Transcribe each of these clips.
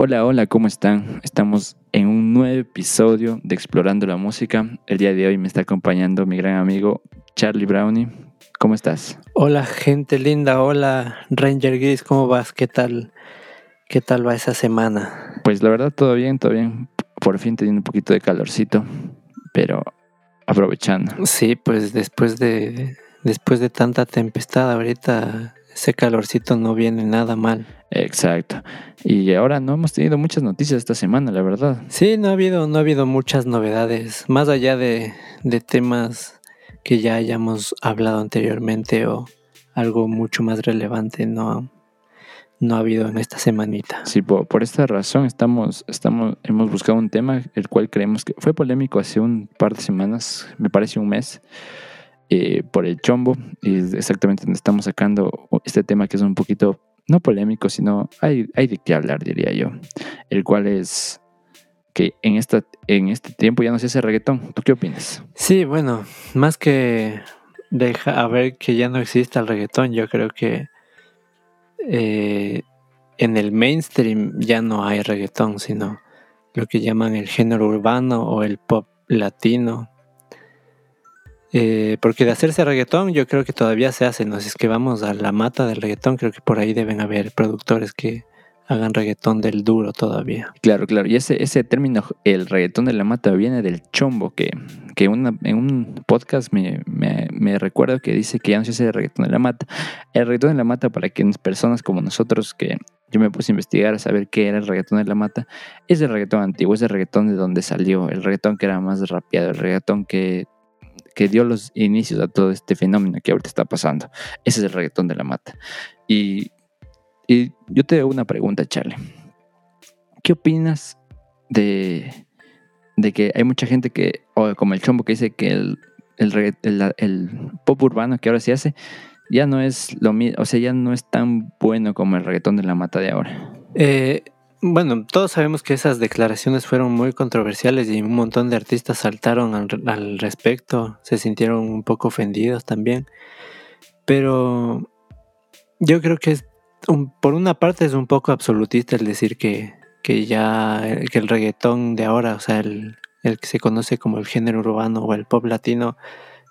Hola, hola, ¿cómo están? Estamos en un nuevo episodio de Explorando la Música. El día de hoy me está acompañando mi gran amigo Charlie Brownie. ¿Cómo estás? Hola, gente linda. Hola, Ranger Gris, ¿cómo vas? ¿Qué tal? ¿Qué tal va esa semana? Pues la verdad, todo bien, todo bien. Por fin teniendo un poquito de calorcito, pero aprovechando. Sí, pues después de después de tanta tempestad ahorita ese calorcito no viene nada mal. Exacto. Y ahora no hemos tenido muchas noticias esta semana, la verdad. Sí, no ha habido, no ha habido muchas novedades, más allá de, de temas que ya hayamos hablado anteriormente o algo mucho más relevante, no, no ha habido en esta semanita. Sí, por, por, esta razón estamos, estamos, hemos buscado un tema el cual creemos que fue polémico hace un par de semanas, me parece un mes, eh, por el chombo, y exactamente donde estamos sacando este tema que es un poquito no polémico, sino hay, hay de qué hablar, diría yo. El cual es que en, esta, en este tiempo ya no se hace reggaetón. ¿Tú qué opinas? Sí, bueno, más que deja a ver que ya no exista el reggaetón, yo creo que eh, en el mainstream ya no hay reggaetón, sino lo que llaman el género urbano o el pop latino eh, porque de hacerse reggaetón yo creo que todavía se hace, ¿no? Si es que vamos a la mata del reggaetón, creo que por ahí deben haber productores que hagan reggaetón del duro todavía. Claro, claro. Y ese, ese término, el reggaetón de la mata, viene del chombo, que, que en un podcast me, me, recuerdo que dice que ya no se hace reggaetón de la mata. El reggaetón de la mata, para quienes personas como nosotros, que yo me puse a investigar a saber qué era el reggaetón de la mata, es el reggaetón antiguo, es el reggaetón de donde salió, el reggaetón que era más rapeado, el reggaetón que que dio los inicios a todo este fenómeno que ahorita está pasando. Ese es el reggaetón de la mata. Y, yo te hago una pregunta, Charlie. ¿Qué opinas de, de que hay mucha gente que, o como el chombo que dice que el, el, pop urbano que ahora se hace ya no es lo mismo, o sea, ya no es tan bueno como el reggaetón de la mata de ahora? Eh, bueno, todos sabemos que esas declaraciones fueron muy controversiales y un montón de artistas saltaron al, respecto, se sintieron un poco ofendidos también. Pero yo creo que es por una parte es un poco absolutista el decir que, que ya que el reggaetón de ahora, o sea, el, el que se conoce como el género urbano o el pop latino,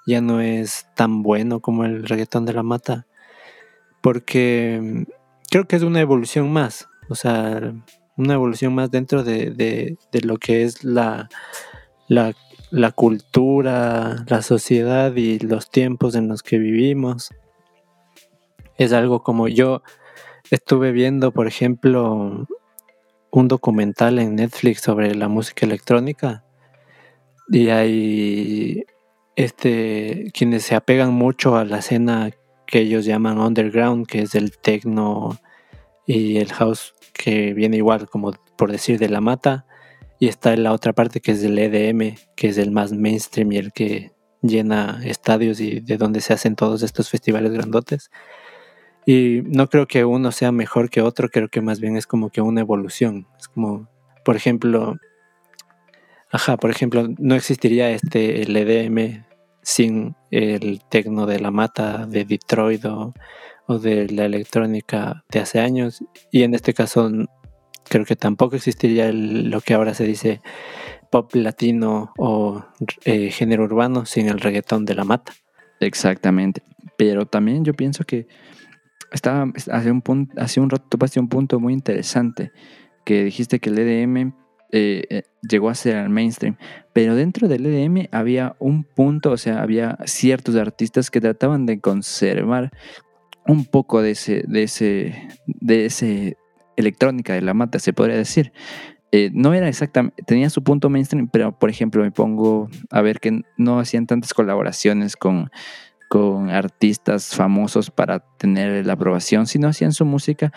ya no es tan bueno como el reggaetón de la mata. Porque creo que es una evolución más. O sea, una evolución más dentro de, lo que es la, la, la, cultura, la sociedad y los tiempos en los que vivimos. Es algo como yo estuve viendo, por ejemplo, un documental en Netflix sobre la música electrónica y hay este quienes se apegan mucho a la escena que ellos llaman underground, que es el techno y el house que viene igual como por decir de la mata y está en la otra parte que es del EDM que es el más mainstream y el que llena estadios y de donde se hacen todos estos festivales grandotes. Y no creo que uno sea mejor que otro creo que más bien es como que una evolución. Es como por ejemplo ajá por ejemplo no existiría este el EDM sin el tecno de la mata de Detroit o o de la electrónica de hace años. Y en este caso creo que tampoco existiría lo que ahora se dice pop latino o eh, género urbano sin el reggaetón de la mata. Exactamente, pero también yo pienso que estaba hace un punto, hace un rato topaste un punto muy interesante que dijiste que el EDM eh, eh, llegó a ser al mainstream, pero dentro del EDM había un punto, o sea, había ciertos artistas que trataban de conservar un poco de ese, de ese, de ese electrónica de la mata, se podría decir. Eh, no era exactamente, tenía su punto mainstream, pero por ejemplo me pongo a ver que no hacían tantas colaboraciones con, con artistas famosos para tener la aprobación, sino hacían su música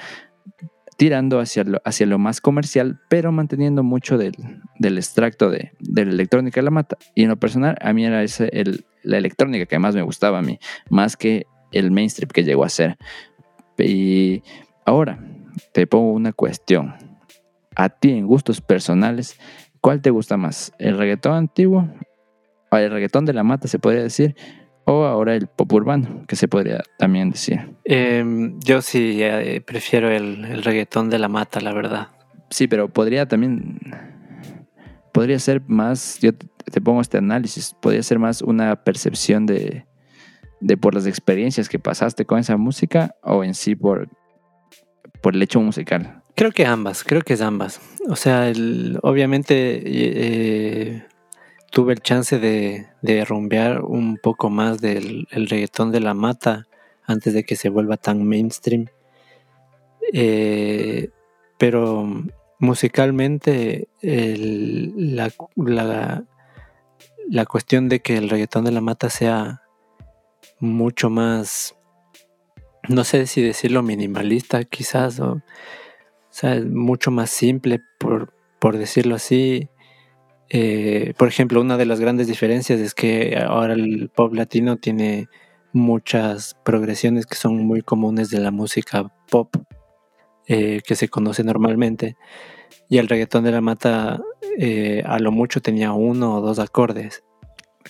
tirando hacia lo, hacia lo más comercial, pero manteniendo mucho del, extracto de, la electrónica de la mata. Y en lo personal, a mí era el, la electrónica que más me gustaba a mí, más que el mainstream que llegó a ser. Y ahora te pongo una cuestión. A ti, en gustos personales, ¿cuál te gusta más? ¿El reggaetón antiguo? ¿O el reggaetón de la mata, se podría decir? ¿O ahora el pop urbano, que se podría también decir? Em, yo sí eh, prefiero el, el reggaetón de la mata, la verdad. sí, pero podría también, podría ser más, yo te, te pongo este análisis, podría ser más una percepción de, de por las experiencias que pasaste con esa música o en sí por, por el hecho musical. Creo que ambas, creo que es ambas. O sea, el- obviamente eh, tuve el chance de, de rumbear un poco más del el reggaetón de la mata antes de que se vuelva tan mainstream. Eh, pero musicalmente el- la, la, la cuestión de que el reggaetón de la mata sea mucho más, no sé si decirlo minimalista quizás, o, sea, mucho más simple por, por decirlo así. Eh, por ejemplo, una de las grandes diferencias es que ahora el pop latino tiene muchas progresiones que son muy comunes de la música pop eh, que se conoce normalmente. Y el reggaetón de la mata eh, a lo mucho tenía uno o dos acordes.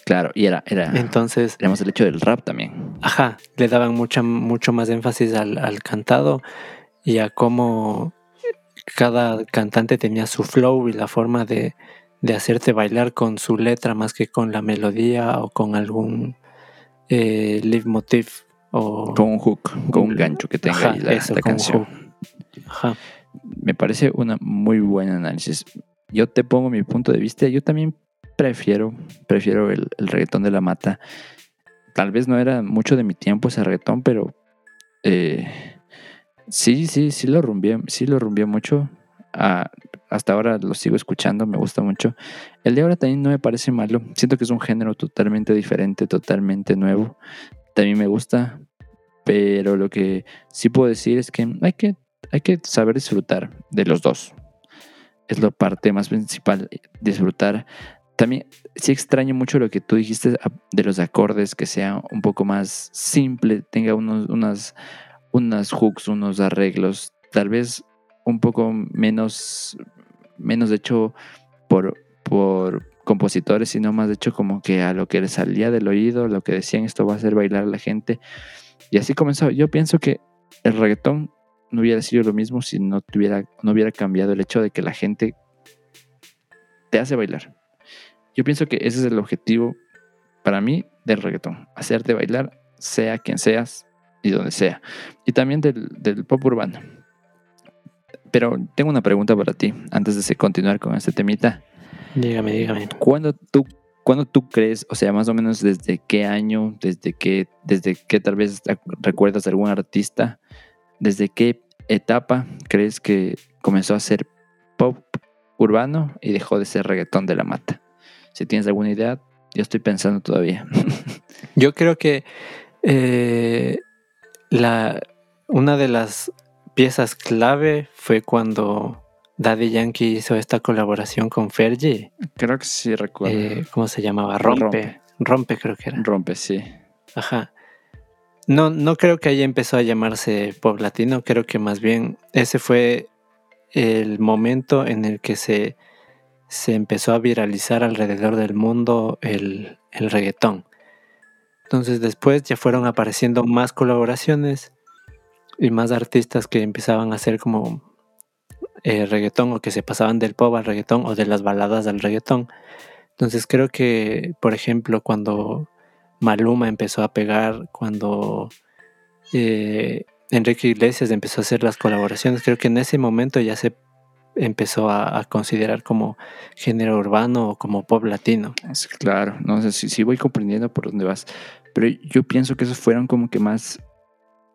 Claro, y era, era, Entonces, el hecho del rap también. ajá, le daban mucha, mucho más énfasis al, al cantado y a cómo cada cantante tenía su flow y la forma de, de hacerte bailar con su letra más que con la melodía o con algún eh, leitmotiv o Con un hook, con un gancho que tenga Ajá, ahí la, eso, la canción. Ajá. Me parece una muy buena análisis. Yo te pongo mi punto de vista. Yo también prefiero, prefiero el, reggaetón de la mata. Tal vez no era mucho de mi tiempo ese reggaetón, pero eh, sí, sí, sí lo rumbié, sí lo rumbié mucho. Hasta ahora lo sigo escuchando, me gusta mucho. El de ahora también no me parece malo. Siento que es un género totalmente diferente, totalmente nuevo. También me gusta, pero lo que sí puedo decir es que hay que, hay que saber disfrutar de los dos. Es la parte más principal, disfrutar. También sí extraño mucho lo que tú dijiste de los acordes, que sea un poco más simple, tenga unos, unas, unas hooks, unos arreglos, tal vez un poco menos, menos hecho por, por compositores, sino más hecho como que a lo que les salía del oído, lo que decían, esto va a hacer bailar a la gente. Y así comenzó. Yo pienso que el reggaetón no hubiera sido lo mismo si no, tuviera, no hubiera cambiado el hecho de que la gente te hace bailar. Yo pienso que ese es el objetivo para mí del reggaetón, hacerte bailar, sea quien seas y donde sea. Y también del, del pop urbano. Pero tengo una pregunta para ti, antes de continuar con este temita. Dígame, dígame. ¿Cuándo tú, cuándo tú crees, o sea, más o menos desde qué año, desde qué, desde qué tal vez recuerdas de algún artista, desde qué etapa crees que comenzó a ser pop urbano y dejó de ser reggaetón de la mata? Si tienes alguna idea, yo estoy pensando todavía. Yo creo que eh, la, una de las piezas clave fue cuando Daddy Yankee hizo esta colaboración con Fergie. Creo que sí recuerdo. Eh, ¿Cómo se llamaba? Rompe. Rompe. Rompe. creo que era. Rompe, sí. Ajá. No, no creo que ahí empezó a llamarse pop latino, creo que más bien ese fue el momento en el que se, se empezó a viralizar alrededor del mundo el, el reggaetón. Entonces después ya fueron apareciendo más colaboraciones y más artistas que empezaban a hacer como eh, reggaetón o que se pasaban del pop al reggaetón o de las baladas al reggaetón. Entonces creo que, por ejemplo, cuando Maluma empezó a pegar, cuando eh, Enrique Iglesias empezó a hacer las colaboraciones, creo que en ese momento ya se empezó a, considerar como género urbano o como pop latino. Claro, no sé si voy comprendiendo por dónde vas, pero yo pienso que esos fueron como que más,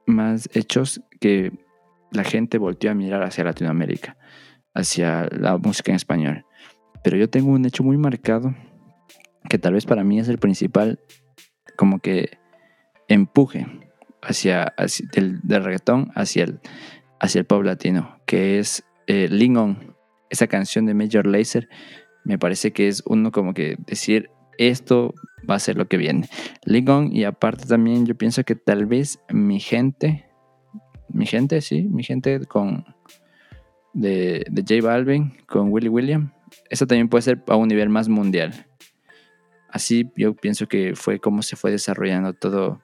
más hechos que la gente volteó a mirar hacia Latinoamérica, hacia la música en español. Pero yo tengo un hecho muy marcado que tal vez para mí es el principal, como que empuje hacia, hacia del reggaetón hacia el, hacia el pop latino, que es eh, Lean On, esa canción de Major Lazer me parece que es uno como que decir esto va a ser lo que viene. Lean y aparte también yo pienso que tal vez mi gente, mi gente, sí, mi gente con de, de J Balvin, con Willy William, eso también puede ser a un nivel más mundial. Así yo pienso que fue como se fue desarrollando todo,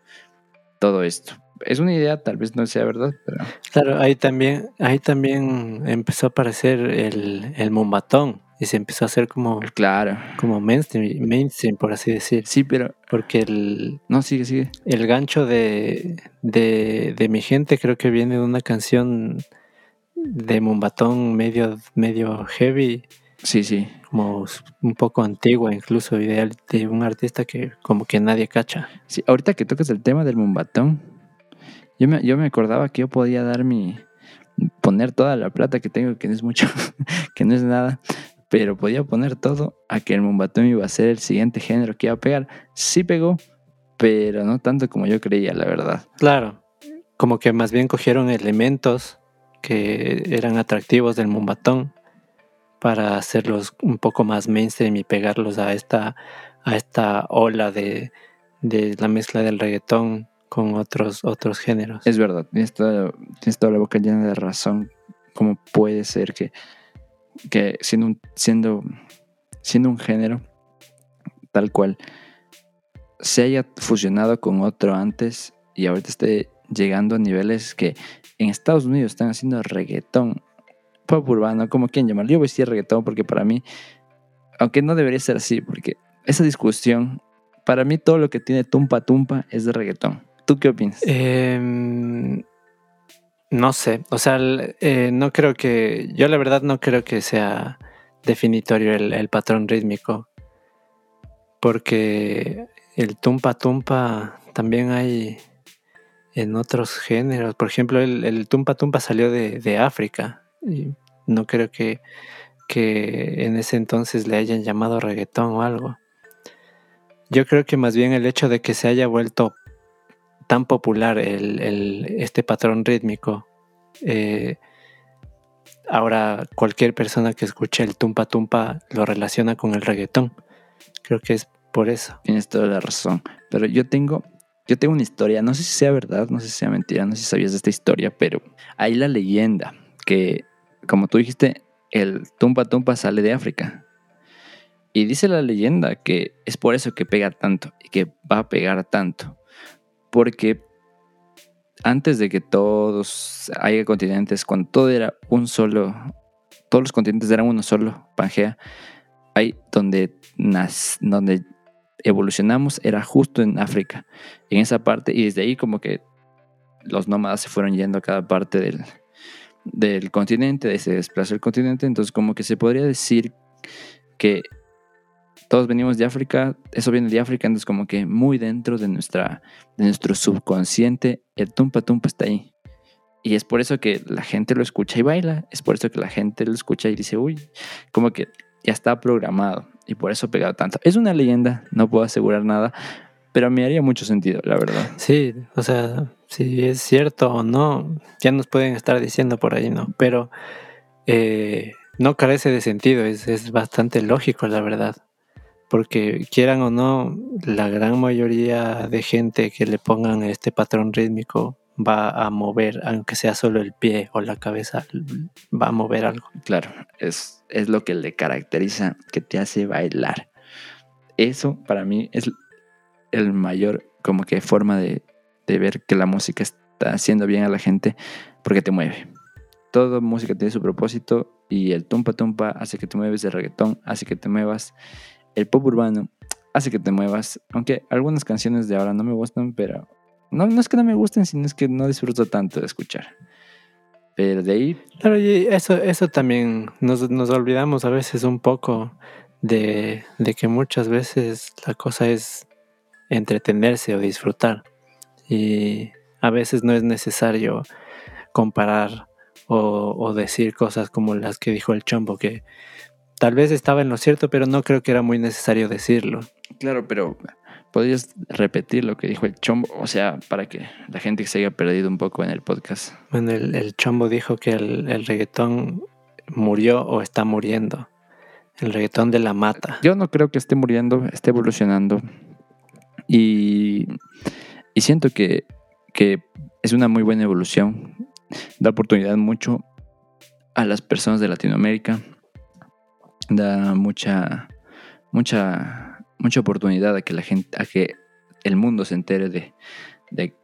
todo esto. Es una idea, tal vez no sea verdad, pero... Claro, ahí también, ahí también empezó a aparecer el, el mumbatón y se empezó a hacer como, Claro. como mainstream, mainstream, por así decir. Sí, pero... Porque el, No, sigue, sigue. el gancho de, de, de mi gente creo que viene de una canción de mumbatón medio, medio heavy, Sí, sí. como un poco antigua incluso, de, de un artista que como que nadie cacha. Sí, ahorita que tocas el tema del mumbatón, yo me, yo me acordaba que yo podía dar mi... poner toda la plata que tengo, que no es mucho, que no es nada, pero podía poner todo a que el mumbatón iba a ser el siguiente género que iba a pegar. Sí pegó, pero no tanto como yo creía, la verdad. Claro, como que más bien cogieron elementos que eran atractivos del mumbatón para hacerlos un poco más mainstream y pegarlos a esta, a esta ola de, de la mezcla del reggaetón con otros, otros géneros. Es verdad, tienes toda, tienes toda la boca llena de razón. ¿Cómo puede ser que, que siendo, un, siendo, siendo un género tal cual se haya fusionado con otro antes y ahorita esté llegando a niveles que en Estados Unidos están haciendo reggaetón pop urbano, como quien llamarlo. Yo voy a decir reggaetón porque para mí, aunque no debería ser así, porque esa discusión, para mí todo lo que tiene tumpa tumpa es de reggaetón. ¿Tú qué opinas? Em, no sé, o sea, eh, no creo que, yo la verdad no creo que sea definitorio el, patrón rítmico, porque el tumpa tumpa también hay en otros géneros, por ejemplo, el, tumpa tumpa salió de, de África y no creo que, que en ese entonces le hayan llamado reggaetón o algo. Yo creo que más bien el hecho de que se haya vuelto tan popular el, este patrón rítmico. eh, ahora cualquier persona que escuche el tumpa tumpa lo relaciona con el reggaetón. Creo que es por eso. Tienes toda la razón. Pero yo tengo, yo tengo una historia, no sé si sea verdad, no sé si sea mentira, no sé si sabías de esta historia, pero hay la leyenda que, como tú dijiste, el tumpa tumpa sale de África. Y dice la leyenda que es por eso que pega tanto y que va a pegar tanto. Porque antes de que todos haya continentes, cuando todo era un solo, todos los continentes eran uno solo, Pangea, ahí donde, nas- donde evolucionamos era justo en África, en esa parte, y desde ahí como que los nómadas se fueron yendo a cada parte del, del continente, se desplazó el continente, entonces como que se podría decir que todos venimos de África, eso viene de África, entonces como que muy dentro de, nuestra, de nuestro subconsciente, el tumpa tumpa está ahí. Y es por eso que la gente lo escucha y baila, es por eso que la gente lo escucha y dice, uy, como que ya está programado y por eso ha pegado tanto. Es una leyenda, no puedo asegurar nada, pero me haría mucho sentido, la verdad. Sí, o sea, si es cierto o no, ya nos pueden estar diciendo por ahí, ¿no? Pero eh, no carece de sentido, es, es bastante lógico, la verdad. Porque quieran o no, la gran mayoría de gente que le pongan este patrón rítmico va a mover, aunque sea solo el pie o la cabeza, va a mover algo. Claro, es, es lo que le caracteriza, que te hace bailar. Eso para mí es el mayor como que forma de, de ver que la música está haciendo bien a la gente porque te mueve. Toda música tiene su propósito y el tumpa tumpa hace que te mueves, el reggaetón hace que te muevas, el pop urbano hace que te muevas, aunque algunas canciones de ahora no me gustan, pero no, no es que no me gusten, sino es que no disfruto tanto de escuchar. Pero de ahí, Claro, y eso, eso también nos, nos olvidamos a veces un poco de, de que muchas veces la cosa es entretenerse o disfrutar. Y a veces no es necesario comparar o, o decir cosas como las que dijo el chombo, que tal vez estaba en lo cierto, pero no creo que era muy necesario decirlo. claro, pero podrías repetir lo que dijo el chombo, o sea, para que la gente se haya perdido un poco en el podcast. Bueno, el, el chombo dijo que el, el reggaetón murió o está muriendo. El reggaetón de la mata. Yo no creo que esté muriendo, esté evolucionando. Y, y siento que, que es una muy buena evolución. Da oportunidad mucho a las personas de Latinoamérica. Da mucha, mucha, mucha oportunidad a que la gente, a que el mundo se entere de, de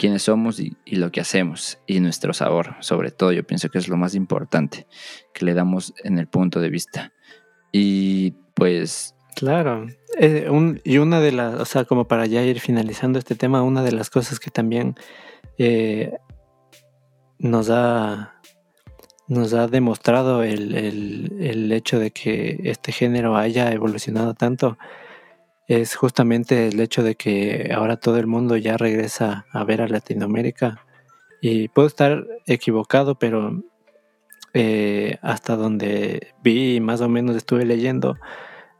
quiénes somos y, lo que hacemos y nuestro sabor, sobre todo yo pienso que es lo más importante que le damos en el punto de vista. Y pues... Claro, eh, y una de las, o sea, como para ya ir finalizando este tema, una de las cosas que también eh, nos ha nos ha demostrado el, el, el, hecho de que este género haya evolucionado tanto es justamente el hecho de que ahora todo el mundo ya regresa a ver a Latinoamérica. Y puedo estar equivocado, pero eh, hasta donde vi, más o menos estuve leyendo,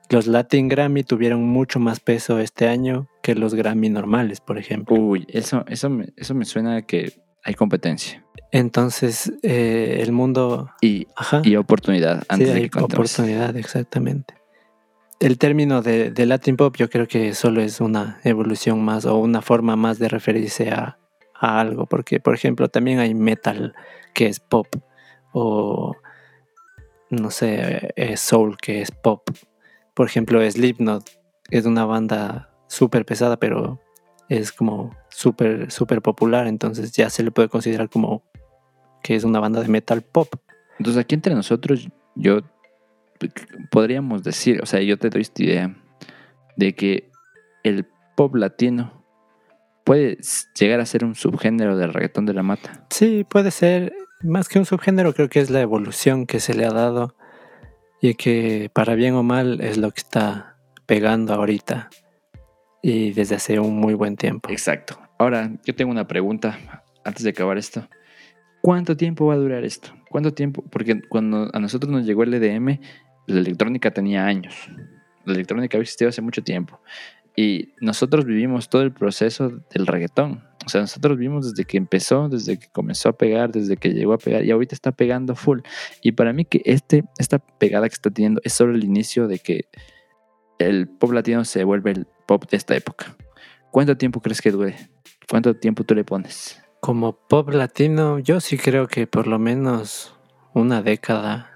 los Latin Grammy tuvieron mucho más peso este año que los Grammy normales, por ejemplo. Uy, eso, eso, me, eso me suena a que hay competencia. Entonces, eh, el mundo... Y, y oportunidad. Antes sí, hay oportunidad, exactamente el término de, Latin Pop yo creo que solo es una evolución más o una forma más de referirse a, algo, porque por ejemplo también hay metal que es pop o no sé, es soul que es pop. Por ejemplo, Slipknot es una banda súper pesada, pero es como súper, súper popular, entonces ya se le puede considerar como que es una banda de metal pop. Entonces aquí entre nosotros yo podríamos decir, o sea, yo te doy esta idea de que el pop latino puede llegar a ser un subgénero del reggaetón de la mata. Sí, puede ser. Más que un subgénero, creo que es la evolución que se le ha dado y que para bien o mal es lo que está pegando ahorita y desde hace un muy buen tiempo. Exacto. Ahora, yo tengo una pregunta antes de acabar esto. ¿Cuánto tiempo va a durar esto? ¿Cuánto tiempo? Porque cuando a nosotros nos llegó el EDM, la electrónica tenía años. La electrónica había existido hace mucho tiempo. Y nosotros vivimos todo el proceso del reggaetón. O sea, nosotros vimos desde que empezó, desde que comenzó a pegar, desde que llegó a pegar y ahorita está pegando full. Y para mí que este, esta pegada que está teniendo es solo el inicio de que el pop latino se vuelve el pop de esta época. ¿Cuánto tiempo crees que dure? ¿Cuánto tiempo tú le pones? Como pop latino, yo sí creo que por lo menos una década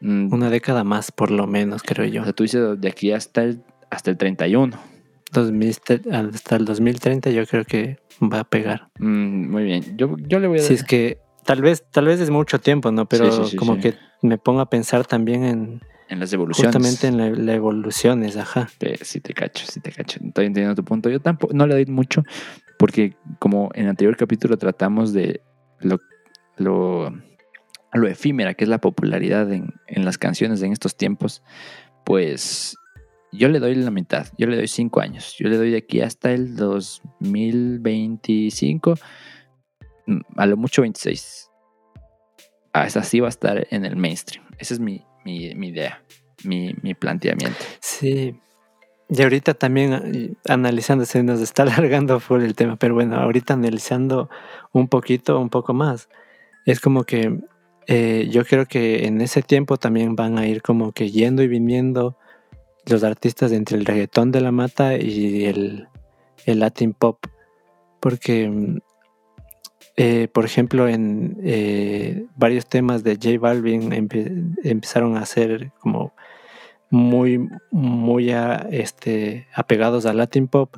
Mm. Una década más, por lo menos, creo yo. O sea, tú dices de aquí hasta el, hasta el 31. hasta el 2030 yo creo que va a pegar. Mm, muy bien. Yo, yo, le voy a Si es que tal vez, tal vez es mucho tiempo, ¿no? Pero como que me pongo a pensar también en... En las evoluciones. Justamente en las la evoluciones, ajá. sí te cacho, sí te cacho. Estoy entendiendo tu punto. Yo tampoco, no le doy mucho, porque como en el anterior capítulo tratamos de lo, lo lo efímera que es la popularidad en, las canciones en estos tiempos, pues yo le doy la mitad, yo le doy cinco años, yo le doy de aquí hasta el 2025, mm, a lo mucho 26. Ah, esa sí va a estar en el mainstream. Esa es mi, idea, mi, mi, planteamiento. Sí. Y ahorita también eh, analizando, se nos está alargando por el tema, pero bueno, ahorita analizando un poquito, un poco más, es como que eh, yo creo que en ese tiempo también van a ir como que yendo y viniendo los artistas entre el reggaetón de la mata y el, el Latin pop. Porque, mm, eh, por ejemplo, en varios temas de J Balvin empezaron a ser como muy, muy este, apegados al Latin pop,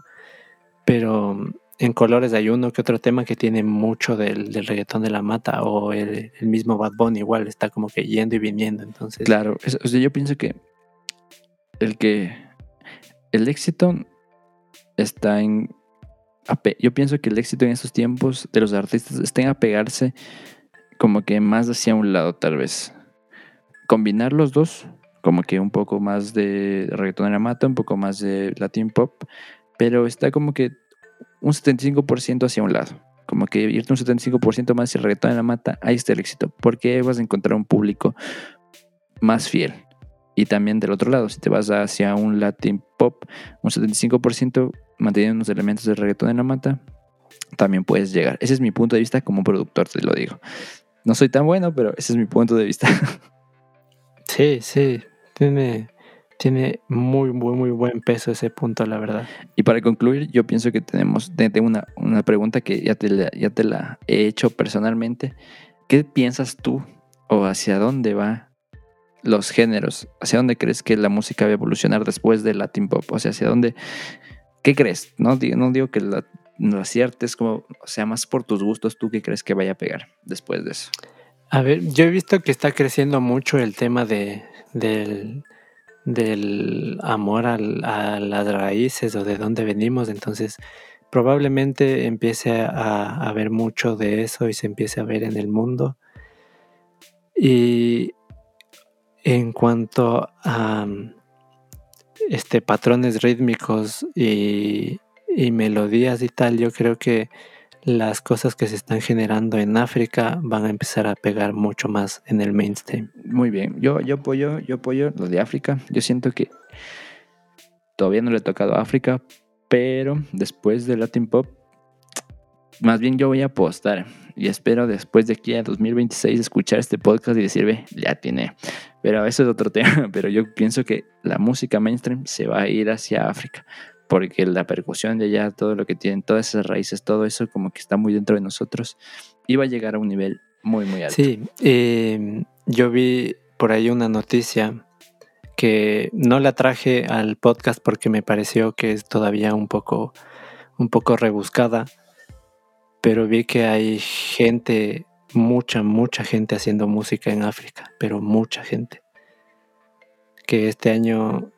pero en colores hay uno que otro tema que tiene mucho del, reggaetón de la mata o el, mismo Bad Bunny igual está como que yendo y viniendo entonces. Claro sea, yo pienso que el que el éxito está en yo pienso que el éxito en estos tiempos de los artistas está en apegarse como que más hacia un lado tal vez. Combinar los dos como que un poco más de reggaetón de la mata un poco más de latin pop pero está como que un 75% hacia un lado. Como que irte un 75% más y el reggaetón en la mata, ahí está el éxito. Porque vas a encontrar un público más fiel. Y también del otro lado, si te vas hacia un Latin pop, un 75% manteniendo unos elementos de reggaetón en la mata, también puedes llegar. Ese es mi punto de vista como productor, te lo digo. No soy tan bueno, pero ese es mi punto de vista. Sí, sí, tiene, tiene muy, muy, muy buen peso ese punto, la verdad. Y para concluir, yo pienso que tenemos tengo una, una pregunta que ya te, la, ya te la he hecho personalmente. ¿Qué piensas tú o hacia dónde va los géneros? ¿Hacia dónde crees que la música va a evolucionar después del Latin Pop? O sea, ¿hacia dónde? ¿Qué crees? No, no digo que nos aciertes, como, o sea, más por tus gustos, ¿tú qué crees que vaya a pegar después de eso? A ver, yo he visto que está creciendo mucho el tema de, del, del amor a las raíces o de dónde venimos, entonces probablemente empiece a, a ver mucho de eso y se empiece a ver en el mundo. Y en cuanto a este, patrones rítmicos y, y melodías y tal, yo creo que las cosas que se están generando en África van a empezar a pegar mucho más en el mainstream. Muy bien, yo, yo apoyo, yo apoyo lo de África. Yo siento que todavía no le he tocado a África, pero después de Latin Pop, más bien yo voy a apostar y espero después de aquí a 2026 escuchar este podcast y decir, ve, ya tiene. Pero eso es otro tema, pero yo pienso que la música mainstream se va a ir hacia África porque la percusión de allá, todo lo que tienen, todas esas raíces, todo eso como que está muy dentro de nosotros, iba a llegar a un nivel muy, muy alto. Sí, em, yo vi por ahí una noticia que no la traje al podcast porque me pareció que es todavía un poco, un poco rebuscada, pero vi que hay gente, mucha, mucha gente haciendo música en África, pero mucha gente. Que este año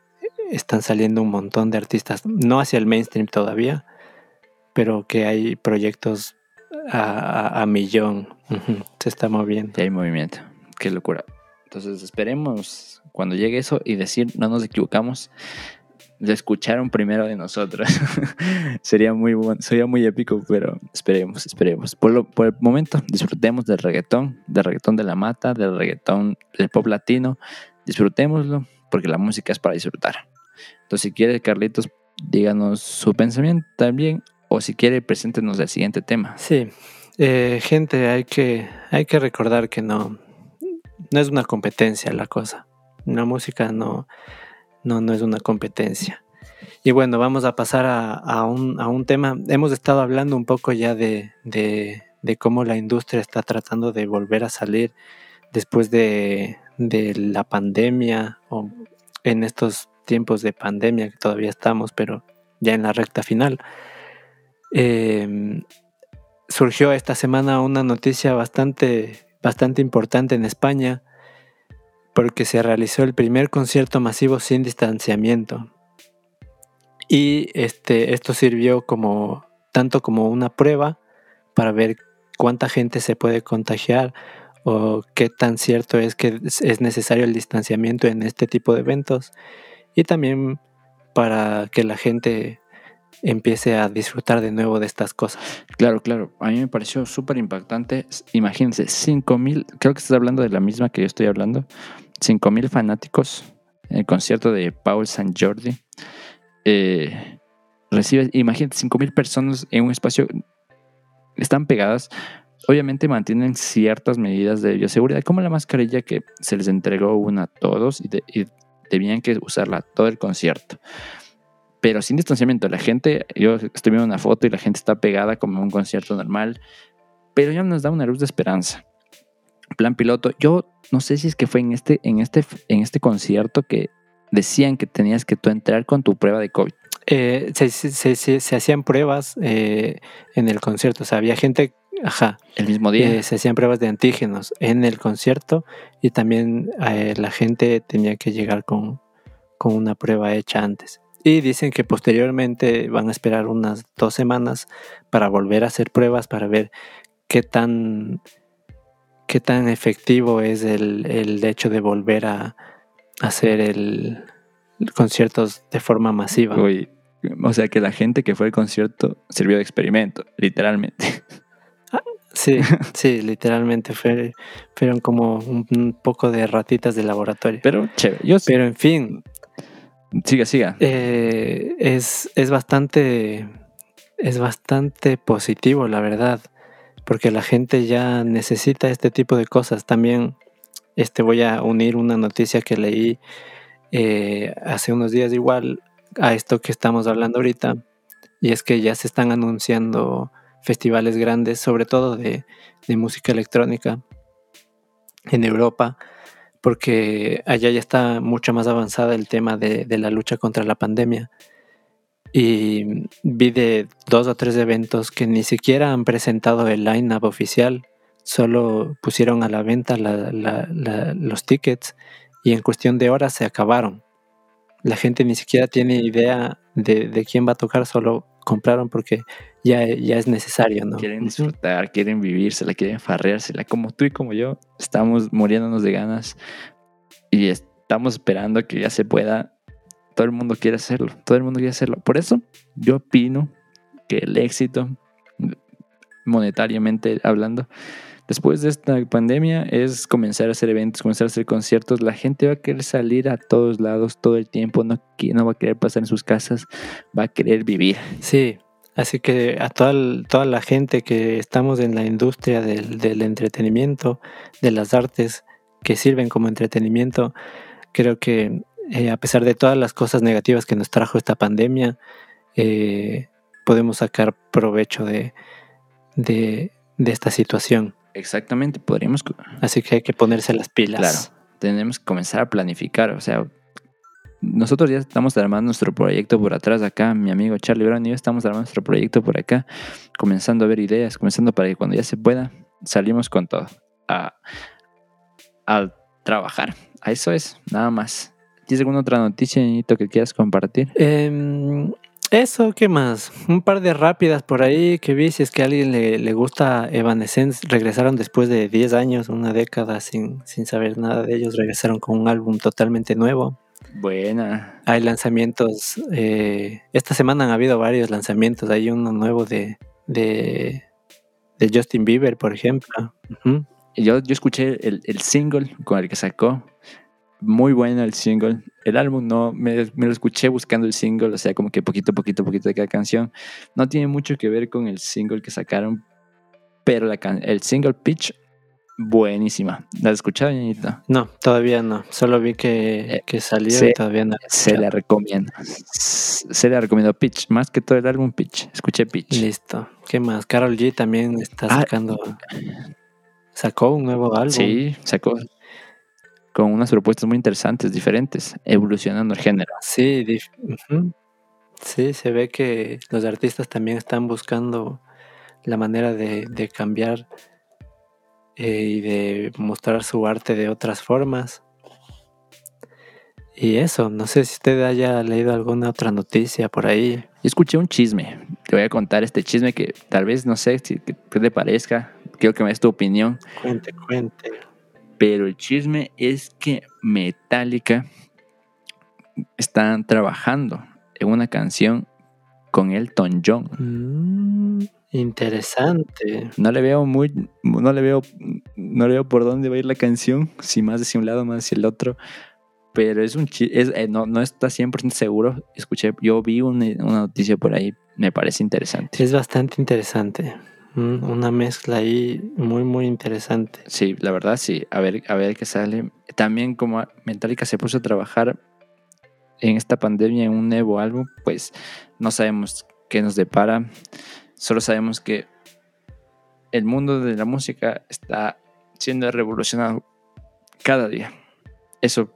están saliendo un montón de artistas, no hacia el mainstream todavía, pero que hay proyectos a, millón. Se está moviendo. Y hay movimiento. Qué locura. Entonces esperemos cuando llegue eso y decir no nos equivocamos. De escucharon primero de nosotros. sería muy bueno, sería muy épico, pero esperemos, esperemos. Por, lo, por el momento, disfrutemos del reggaetón, del reggaetón de la mata, del reggaetón del pop latino. Disfrutémoslo, porque la música es para disfrutar. Si quiere, Carlitos, díganos su pensamiento también, o si quiere, preséntenos el siguiente tema. Sí, eh, gente, hay que, hay que recordar que no, no es una competencia la cosa. La música no, no, no es una competencia. Y bueno, vamos a pasar a, un, tema. Hemos estado hablando un poco ya de, de, cómo la industria está tratando de volver a salir después de, de la pandemia o en estos tiempos de pandemia que todavía estamos, pero ya en la recta final. Em, surgió esta semana una noticia bastante, bastante importante en España porque se realizó el primer concierto masivo sin distanciamiento. Y este, esto sirvió como tanto como una prueba para ver cuánta gente se puede contagiar o qué tan cierto es que es necesario el distanciamiento en este tipo de eventos y también para que la gente empiece a disfrutar de nuevo de estas cosas. Claro, claro. A mí me pareció súper impactante. Imagínense, 5 mil, creo que estás hablando de la misma que yo estoy hablando, 5 mil fanáticos en el concierto de Paul San Jordi. Eh, recibe, imagínate, 5 mil personas en un espacio, están pegadas. Obviamente mantienen ciertas medidas de bioseguridad, como la mascarilla que se les entregó una a todos y, de, y tenían que usarla todo el concierto. Pero sin distanciamiento, la gente, yo estoy viendo una foto y la gente está pegada como un concierto normal, pero ya nos da una luz de esperanza. Plan piloto, yo no sé si es que fue en este, en este, en este concierto que decían que tenías que tú entrar con tu prueba de COVID. Eh, se, se, hacían pruebas eh, en el concierto, o sea, había gente Ajá. El mismo día. Eh, se hacían pruebas de antígenos en el concierto y también eh, la gente tenía que llegar con, con una prueba hecha antes. Y dicen que posteriormente van a esperar unas dos semanas para volver a hacer pruebas para ver qué tan, qué tan efectivo es el, el hecho de volver a hacer el, conciertos de forma masiva. o sea que la gente que fue al concierto sirvió de experimento, literalmente. Sí, sí, literalmente fueron como un, poco de ratitas de laboratorio. Pero chévere. Pero en fin. Siga, siga. Eh, es, es bastante. Es bastante positivo, la verdad. Porque la gente ya necesita este tipo de cosas. También este, voy a unir una noticia que leí eh, hace unos días igual a esto que estamos hablando ahorita. Y es que ya se están anunciando festivales grandes, sobre todo de, música electrónica en Europa, porque allá ya está mucho más avanzada el tema de, la lucha contra la pandemia. y vi de dos o tres eventos que ni siquiera han presentado el line-up oficial, solo pusieron a la venta los tickets y en cuestión de horas se acabaron. La gente ni siquiera tiene idea de, de quién va a tocar, solo compraron porque ya, ya es necesario, ¿no? Quieren disfrutar, quieren vivírsela, quieren farreársela. Como tú y como yo, estamos muriéndonos de ganas y estamos esperando que ya se pueda. Todo el mundo quiere hacerlo, todo el mundo quiere hacerlo. Por eso yo opino que el éxito, monetariamente hablando, después de esta pandemia es comenzar a hacer eventos, comenzar a hacer conciertos. La gente va a querer salir a todos lados todo el tiempo, no, va a querer pasar en sus casas, va a querer vivir. Sí, así que a toda, la gente que estamos en la industria del, entretenimiento, de las artes que sirven como entretenimiento, creo que eh, a pesar de todas las cosas negativas que nos trajo esta pandemia, eh, podemos sacar provecho de esta situación. Exactamente, podríamos Así que hay que ponerse las pilas. Claro, tenemos que comenzar a planificar. O sea, nosotros ya estamos armando nuestro proyecto por atrás acá. Mi amigo Charlie Brown y yo estamos armando nuestro proyecto por acá, comenzando a ver ideas, comenzando para que cuando ya se pueda, salimos con todo. A, a trabajar. A eso es, nada más. ¿Tienes alguna otra noticia, Ñito, que quieras compartir? Em, eso, ¿qué más? Un par de rápidas por ahí que vi, si es que a alguien le, le gusta Evanescence, regresaron después de 10 años, una década sin, sin saber nada de ellos, regresaron con un álbum totalmente nuevo. Buena. Hay lanzamientos, eh, esta semana han habido varios lanzamientos, hay uno nuevo de, de, de Justin Bieber, por ejemplo. Yo, yo escuché el, el single con el que sacó. Muy bueno el single. El álbum no, me, me lo escuché buscando el single, o sea, como que poquito, poquito, poquito de cada canción. No tiene mucho que ver con el single que sacaron, pero la can- el single Pitch, buenísima. ¿La has escuchado, Ñañito? No, todavía no, solo vi que, Eh, que salió sí, y todavía no. la Se la recomiendo. Se la recomiendo Pitch, más que todo el álbum Pitch. Escuché Pitch. Listo. ¿Qué más? Carol G también está Ah. sacando. Sacó un nuevo álbum. Sí, sacó con unas propuestas muy interesantes, diferentes, evolucionando el género. Sí, sí, se ve que los artistas también están buscando la manera de, de cambiar eh, y de mostrar su arte de otras formas. Y eso, no sé si usted haya leído alguna otra noticia por ahí. Yo escuché un chisme. Te voy a contar este chisme que tal vez no sé si te parezca. Quiero que me des tu opinión. Cuente, cuente. Pero el chisme es que Metallica están trabajando en una canción con Elton John. Mm, interesante. No le veo muy, no le veo, no le veo por dónde va a ir la canción, si más hacia un lado, más hacia el otro. Pero es un es, eh, no, no está 100% seguro. Escuché, yo vi una, una noticia por ahí, me parece interesante. Es bastante interesante. Una mezcla ahí muy, muy interesante. Sí, la verdad sí. A ver, a ver qué sale. También como Metallica se puso a trabajar en esta pandemia en un nuevo álbum, pues no sabemos qué nos depara. Solo sabemos que el mundo de la música está siendo revolucionado cada día. Eso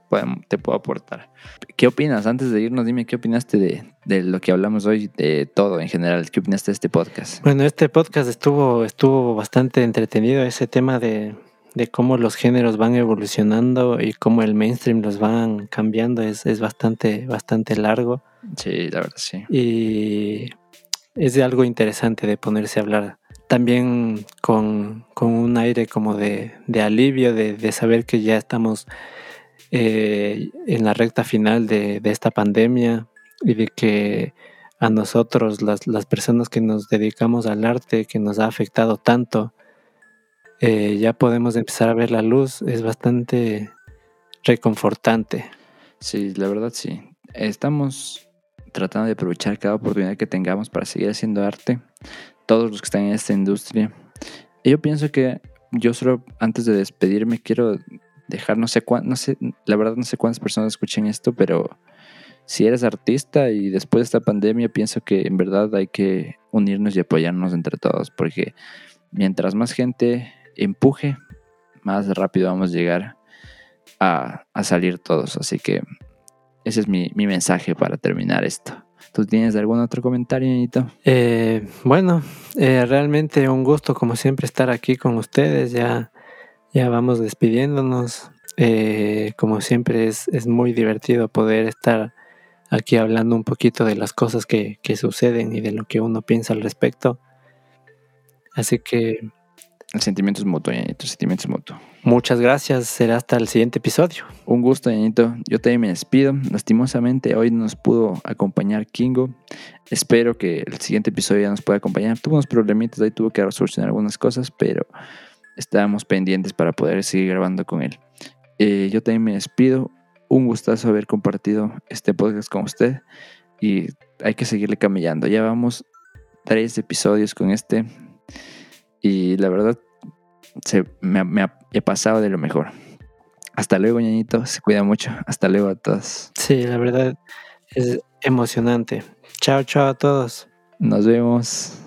te puedo aportar. ¿Qué opinas? Antes de irnos, dime qué opinaste de, de lo que hablamos hoy, de todo en general. ¿Qué opinaste de este podcast? Bueno, este podcast estuvo, estuvo bastante entretenido, ese tema de, de cómo los géneros van evolucionando y cómo el mainstream los van cambiando es, es bastante, bastante largo Sí, la verdad sí. y es de algo interesante de ponerse a hablar. También con, con un aire como de, de alivio, de, de saber que ya estamos eh, en la recta final de, de esta pandemia y de que a nosotros, las, las personas que nos dedicamos al arte, que nos ha afectado tanto, eh, ya podemos empezar a ver la luz, es bastante reconfortante. Sí, la verdad sí. Estamos tratando de aprovechar cada oportunidad que tengamos para seguir haciendo arte. Todos los que están en esta industria. Y yo pienso que yo solo antes de despedirme quiero dejar no sé cuán, no sé, la verdad no sé cuántas personas escuchen esto, pero si eres artista y después de esta pandemia pienso que en verdad hay que unirnos y apoyarnos entre todos, porque mientras más gente empuje, más rápido vamos a llegar a, a salir todos. Así que ese es mi, mi mensaje para terminar esto. ¿Tú tienes algún otro comentario, ñañito? Eh, bueno, eh, realmente un gusto como siempre estar aquí con ustedes. Ya, ya vamos despidiéndonos. Eh, como siempre es, es, muy divertido poder estar aquí hablando un poquito de las cosas que, que suceden y de lo que uno piensa al respecto. Así que el sentimiento es mutuo, Ñañito. El sentimiento es mutuo. Muchas gracias. Será hasta el siguiente episodio. Un gusto, Ñañito. Yo también me despido. Lastimosamente, hoy nos pudo acompañar Kingo. Espero que el siguiente episodio ya nos pueda acompañar. Tuvo unos problemitas, ahí tuvo que solucionar algunas cosas, pero estábamos pendientes para poder seguir grabando con él. Eh, yo también me despido. Un gustazo haber compartido este podcast con usted. Y hay que seguirle camellando. Ya vamos tres episodios con este y la verdad, se, me, me he pasado de lo mejor. Hasta luego, ñañito. Se cuida mucho. Hasta luego a todos. Sí, la verdad es emocionante. Chao, chao a todos. Nos vemos.